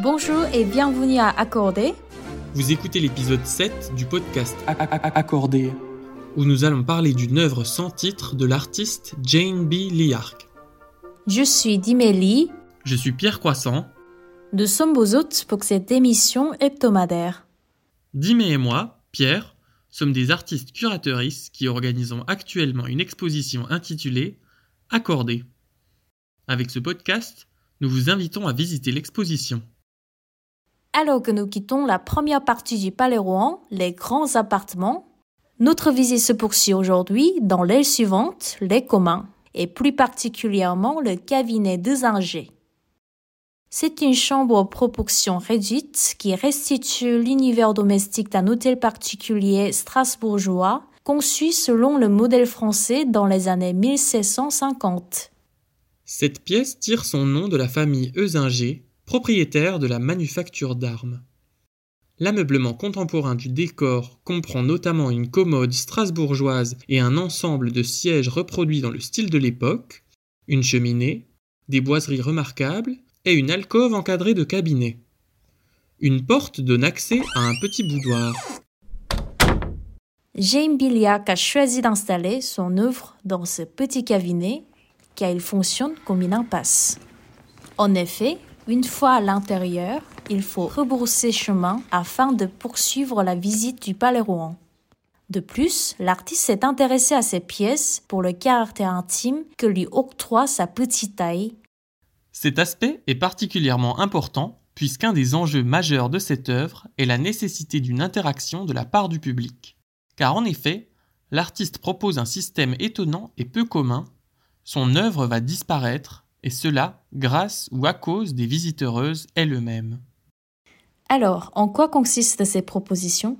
Bonjour et bienvenue à Accordé. Vous écoutez l'épisode 7 du podcast Accordé, où nous allons parler d'une œuvre sans titre de l'artiste Jane B. Liark. Je suis Dimélie. Je suis Pierre Croissant. Nous sommes vos hôtes pour cette émission hebdomadaire. Dimé et moi, Pierre, sommes des artistes curateuristes qui organisons actuellement une exposition intitulée Accordé. Avec ce podcast, nous vous invitons à visiter l'exposition. Alors que nous quittons la première partie du Palais Rouen, les grands appartements, notre visite se poursuit aujourd'hui dans l'aile suivante, les communs, et plus particulièrement le cabinet de Zinger. C'est une chambre aux proportions réduites qui restitue l'univers domestique d'un hôtel particulier strasbourgeois conçu selon le modèle français dans les années 1650. Cette pièce tire son nom de la famille Eusinger, propriétaire de la manufacture d'armes. L'ameublement contemporain du décor comprend notamment une commode strasbourgeoise et un ensemble de sièges reproduits dans le style de l'époque, une cheminée, des boiseries remarquables et une alcôve encadrée de cabinets. Une porte donne accès à un petit boudoir. James Billiac a choisi d'installer son œuvre dans ce petit cabinet car il fonctionne comme une impasse. En effet, une fois à l'intérieur, il faut rebrousser chemin afin de poursuivre la visite du Palais Rouen. De plus, l'artiste s'est intéressé à ces pièces pour le caractère intime que lui octroie sa petite taille. Cet aspect est particulièrement important puisqu'un des enjeux majeurs de cette œuvre est la nécessité d'une interaction de la part du public. Car en effet, l'artiste propose un système étonnant et peu commun son œuvre va disparaître, et cela grâce ou à cause des visiteuses elles-mêmes. Alors, en quoi consistent ces propositions?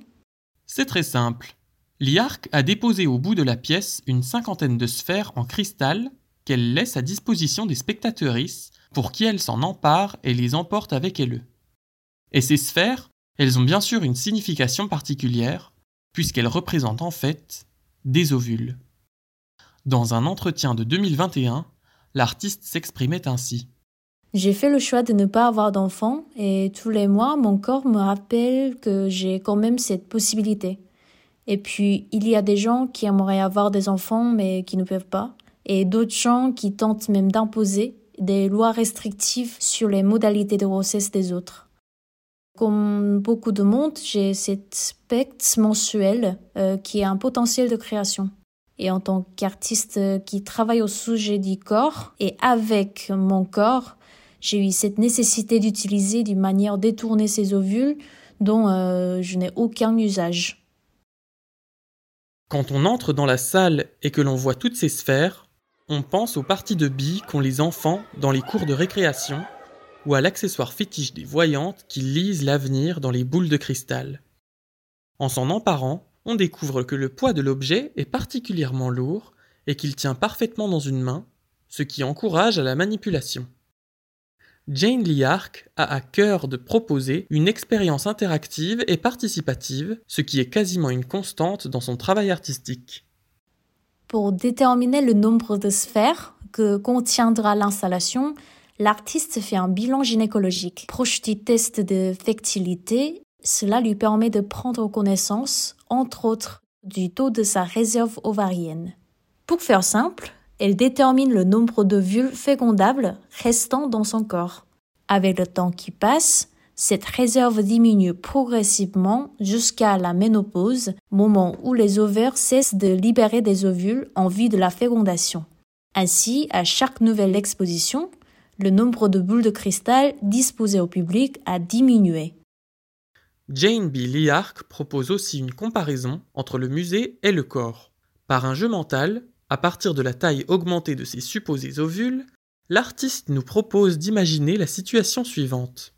C'est très simple. Liark a déposé au bout de la pièce une cinquantaine de sphères en cristal qu'elle laisse à disposition des spectatrices pour qui elles s'en emparent et les emportent avec elles. Et ces sphères, elles ont bien sûr une signification particulière, puisqu'elles représentent en fait des ovules. Dans un entretien de 2021, l'artiste s'exprimait ainsi. J'ai fait le choix de ne pas avoir d'enfant et tous les mois, mon corps me rappelle que j'ai quand même cette possibilité. Et puis, il y a des gens qui aimeraient avoir des enfants mais qui ne peuvent pas, et d'autres gens qui tentent même d'imposer des lois restrictives sur les modalités de grossesse des autres. Comme beaucoup de monde, j'ai cet spectre mensuel euh, qui a un potentiel de création et en tant qu'artiste qui travaille au sujet du corps et avec mon corps, j'ai eu cette nécessité d'utiliser d'une manière détournée ces ovules dont euh, je n'ai aucun usage. Quand on entre dans la salle et que l'on voit toutes ces sphères, on pense aux parties de billes qu'ont les enfants dans les cours de récréation ou à l'accessoire fétiche des voyantes qui lisent l'avenir dans les boules de cristal. En s'en emparant, on découvre que le poids de l'objet est particulièrement lourd et qu'il tient parfaitement dans une main, ce qui encourage à la manipulation. Jane Liark a à cœur de proposer une expérience interactive et participative, ce qui est quasiment une constante dans son travail artistique. Pour déterminer le nombre de sphères que contiendra l'installation, l'artiste fait un bilan gynécologique, proche du test de fertilité cela lui permet de prendre connaissance, entre autres, du taux de sa réserve ovarienne. Pour faire simple, elle détermine le nombre d'ovules fécondables restant dans son corps. Avec le temps qui passe, cette réserve diminue progressivement jusqu'à la ménopause, moment où les ovaires cessent de libérer des ovules en vue de la fécondation. Ainsi, à chaque nouvelle exposition, le nombre de boules de cristal disposées au public a diminué. Jane B. Liark propose aussi une comparaison entre le musée et le corps. Par un jeu mental, à partir de la taille augmentée de ces supposés ovules, l'artiste nous propose d'imaginer la situation suivante.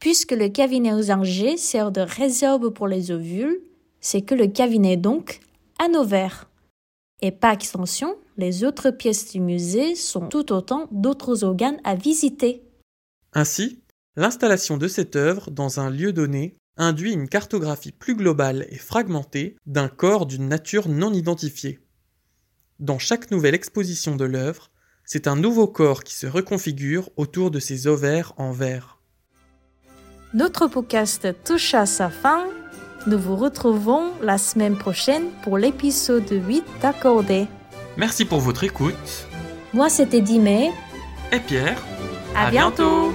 Puisque le cabinet aux Angers sert de réserve pour les ovules, c'est que le cabinet donc un ovaire. Et par extension, les autres pièces du musée sont tout autant d'autres organes à visiter. Ainsi, l'installation de cette œuvre dans un lieu donné induit une cartographie plus globale et fragmentée d'un corps d'une nature non identifiée. Dans chaque nouvelle exposition de l'œuvre, c'est un nouveau corps qui se reconfigure autour de ses ovaires en verre. Notre podcast touche à sa fin. Nous vous retrouvons la semaine prochaine pour l'épisode 8 d'Accordé. Merci pour votre écoute. Moi, c'était Dimé. Et Pierre. À, bientôt.